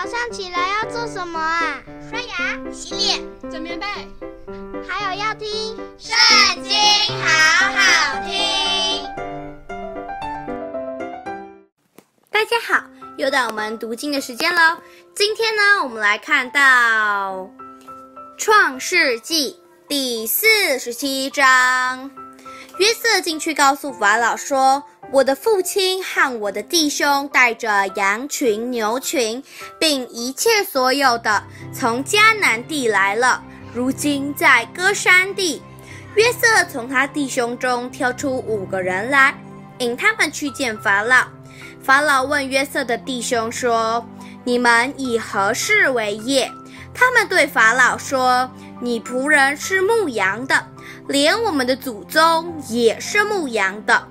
早上起来要做什么啊？刷牙、洗脸、整棉被，还有要听《圣经》，好好听。大家好，又到我们读经的时间了。今天呢，我们来看到《创世纪》第四十七章。约瑟进去告诉法老说：“我的父亲和我的弟兄带着羊群、牛群，并一切所有的，从迦南地来了。如今在歌珊地。”约瑟从他弟兄中挑出五个人来，引他们去见法老。法老问约瑟的弟兄说：“你们以何事为业？”他们对法老说：“你仆人是牧羊的。”连我们的祖宗也是牧羊的。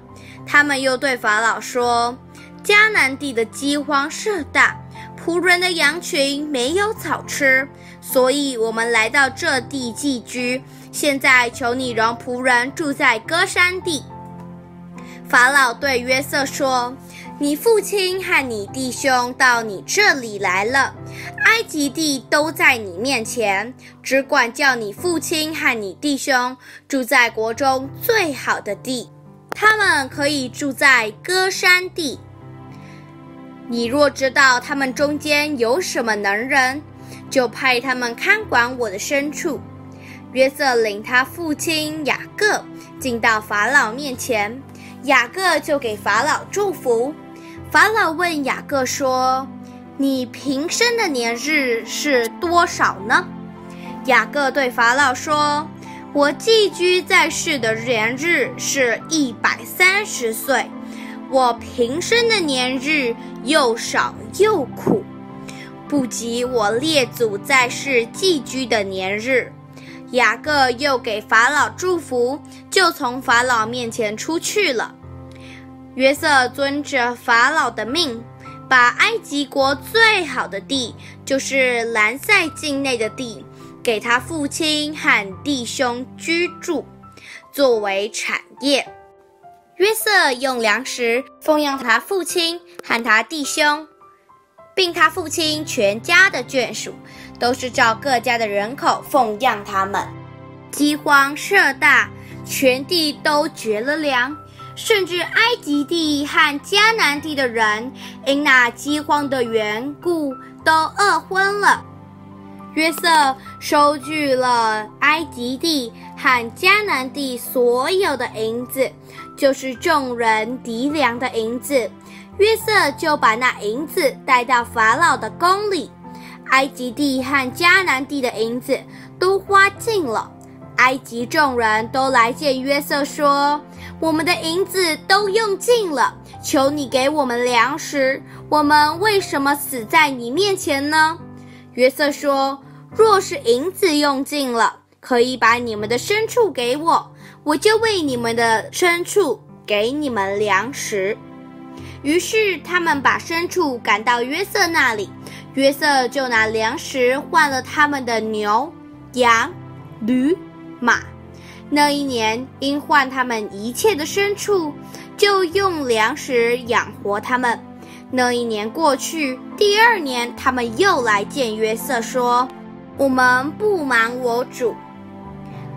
他们又对法老说：“迦南地的饥荒甚大，仆人的羊群没有草吃，所以我们来到这地寄居。现在求你容仆人住在歌珊地。”法老对约瑟说：“你父亲和你弟兄到你这里来了，埃及地都在你面前，只管叫你父亲和你弟兄住在国中最好的地，他们可以住在歌珊地。你若知道他们中间有什么能人，就派他们看管我的牲畜。”约瑟领他父亲雅各进到法老面前。雅各就给法老祝福。法老问雅各说：“你平生的年日是多少呢？”雅各对法老说：“我寄居在世的年日是一百三十岁。我平生的年日又少又苦，不及我列祖在世寄居的年日。”雅各又给法老祝福，就从法老面前出去了。约瑟遵着法老的命，把埃及国最好的地，就是兰塞境内的地，给他父亲和弟兄居住，作为产业。约瑟用粮食奉养他父亲和他弟兄，并他父亲全家的眷属。都是照各家的人口奉养他们。饥荒甚大，全地都绝了粮，甚至埃及地和迦南地的人因那饥荒的缘故都饿昏了。约瑟收据了埃及地和迦南地所有的银子，就是众人糴粮的银子。约瑟就把那银子带到法老的宫里。埃及地和迦南地的银子都花尽了，埃及众人都来见约瑟说：“我们的银子都用尽了，求你给我们粮食。我们为什么死在你面前呢？”约瑟说：“若是银子用尽了，可以把你们的牲畜给我，我就为你们的牲畜给你们粮食。”于是他们把牲畜赶到约瑟那里。约瑟就拿粮食换了他们的牛、羊、驴、马。那一年，因换他们一切的牲畜，就用粮食养活他们。那一年过去，第二年，他们又来见约瑟，说：“我们不瞒我主，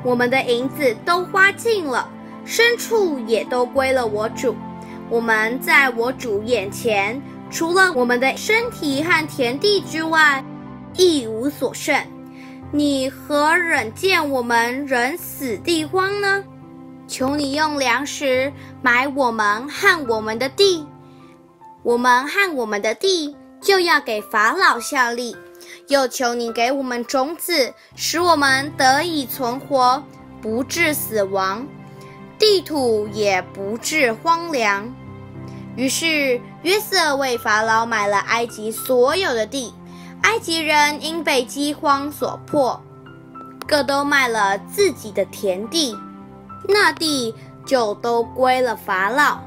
我们的银子都花尽了，牲畜也都归了我主。我们在我主眼前。”除了我们的身体和田地之外，一无所剩。你何忍见我们人死地荒呢？求你用粮食买我们和我们的地，我们和我们的地就要给法老效力。又求你给我们种子，使我们得以存活，不致死亡，地土也不致荒凉。于是约瑟为法老买了埃及所有的地，埃及人因被饥荒所迫，各都卖了自己的田地，那地就都归了法老。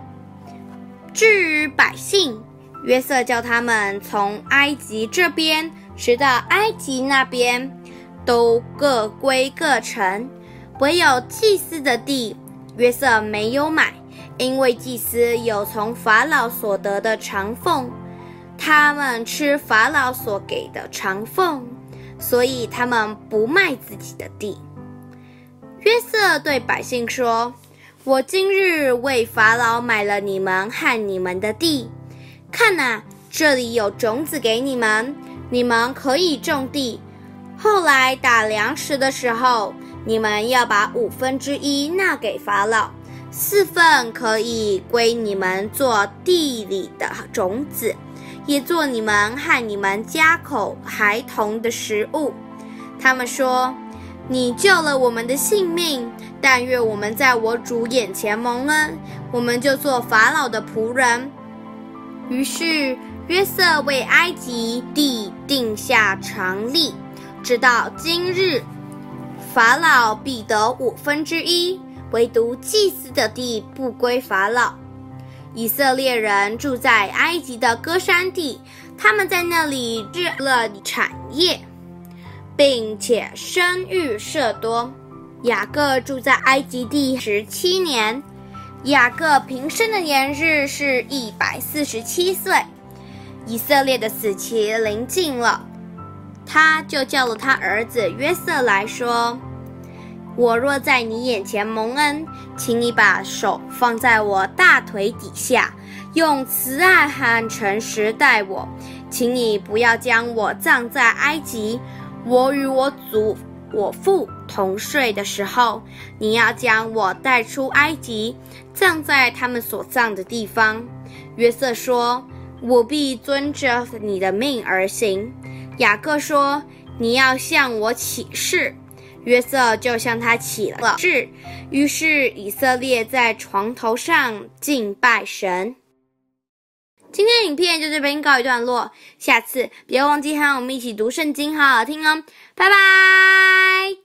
至于百姓，约瑟叫他们从埃及这边直到埃及那边，都各归各城，唯有祭司的地，约瑟没有买。因为祭司有从法老所得的长俸，他们吃法老所给的长俸，所以他们不卖自己的地。约瑟对百姓说：“我今日为法老买了你们和你们的地，看哪，这里有种子给你们，你们可以种地。后来打粮食的时候，你们要把五分之一纳给法老。”四份可以归你们做地里的种子，也做你们和你们家口孩童的食物。他们说：“你救了我们的性命，但愿我们在我主眼前蒙恩，我们就做法老的仆人。”于是约瑟为埃及地定下常例，直到今日，法老必得五分之一。唯独祭司的地不归法老。以色列人住在埃及的歌山地，他们在那里置了产业，并且生育甚多。雅各住在埃及地十七年，雅各平生的年日是一百四十七岁。以色列的死期临近了，他就叫了他儿子约瑟来说。我若在你眼前蒙恩，请你把手放在我大腿底下，用慈爱和诚实待我。请你不要将我葬在埃及。我与我祖、我父同睡的时候，你要将我带出埃及，葬在他们所葬的地方。约瑟说：“我必遵着你的命而行。”雅各说：“你要向我起誓。”约瑟就向他起了誓，于是以色列在床头上敬拜神。今天影片就这边告一段落，下次别忘记和我们一起读圣经，好好听哦，拜拜。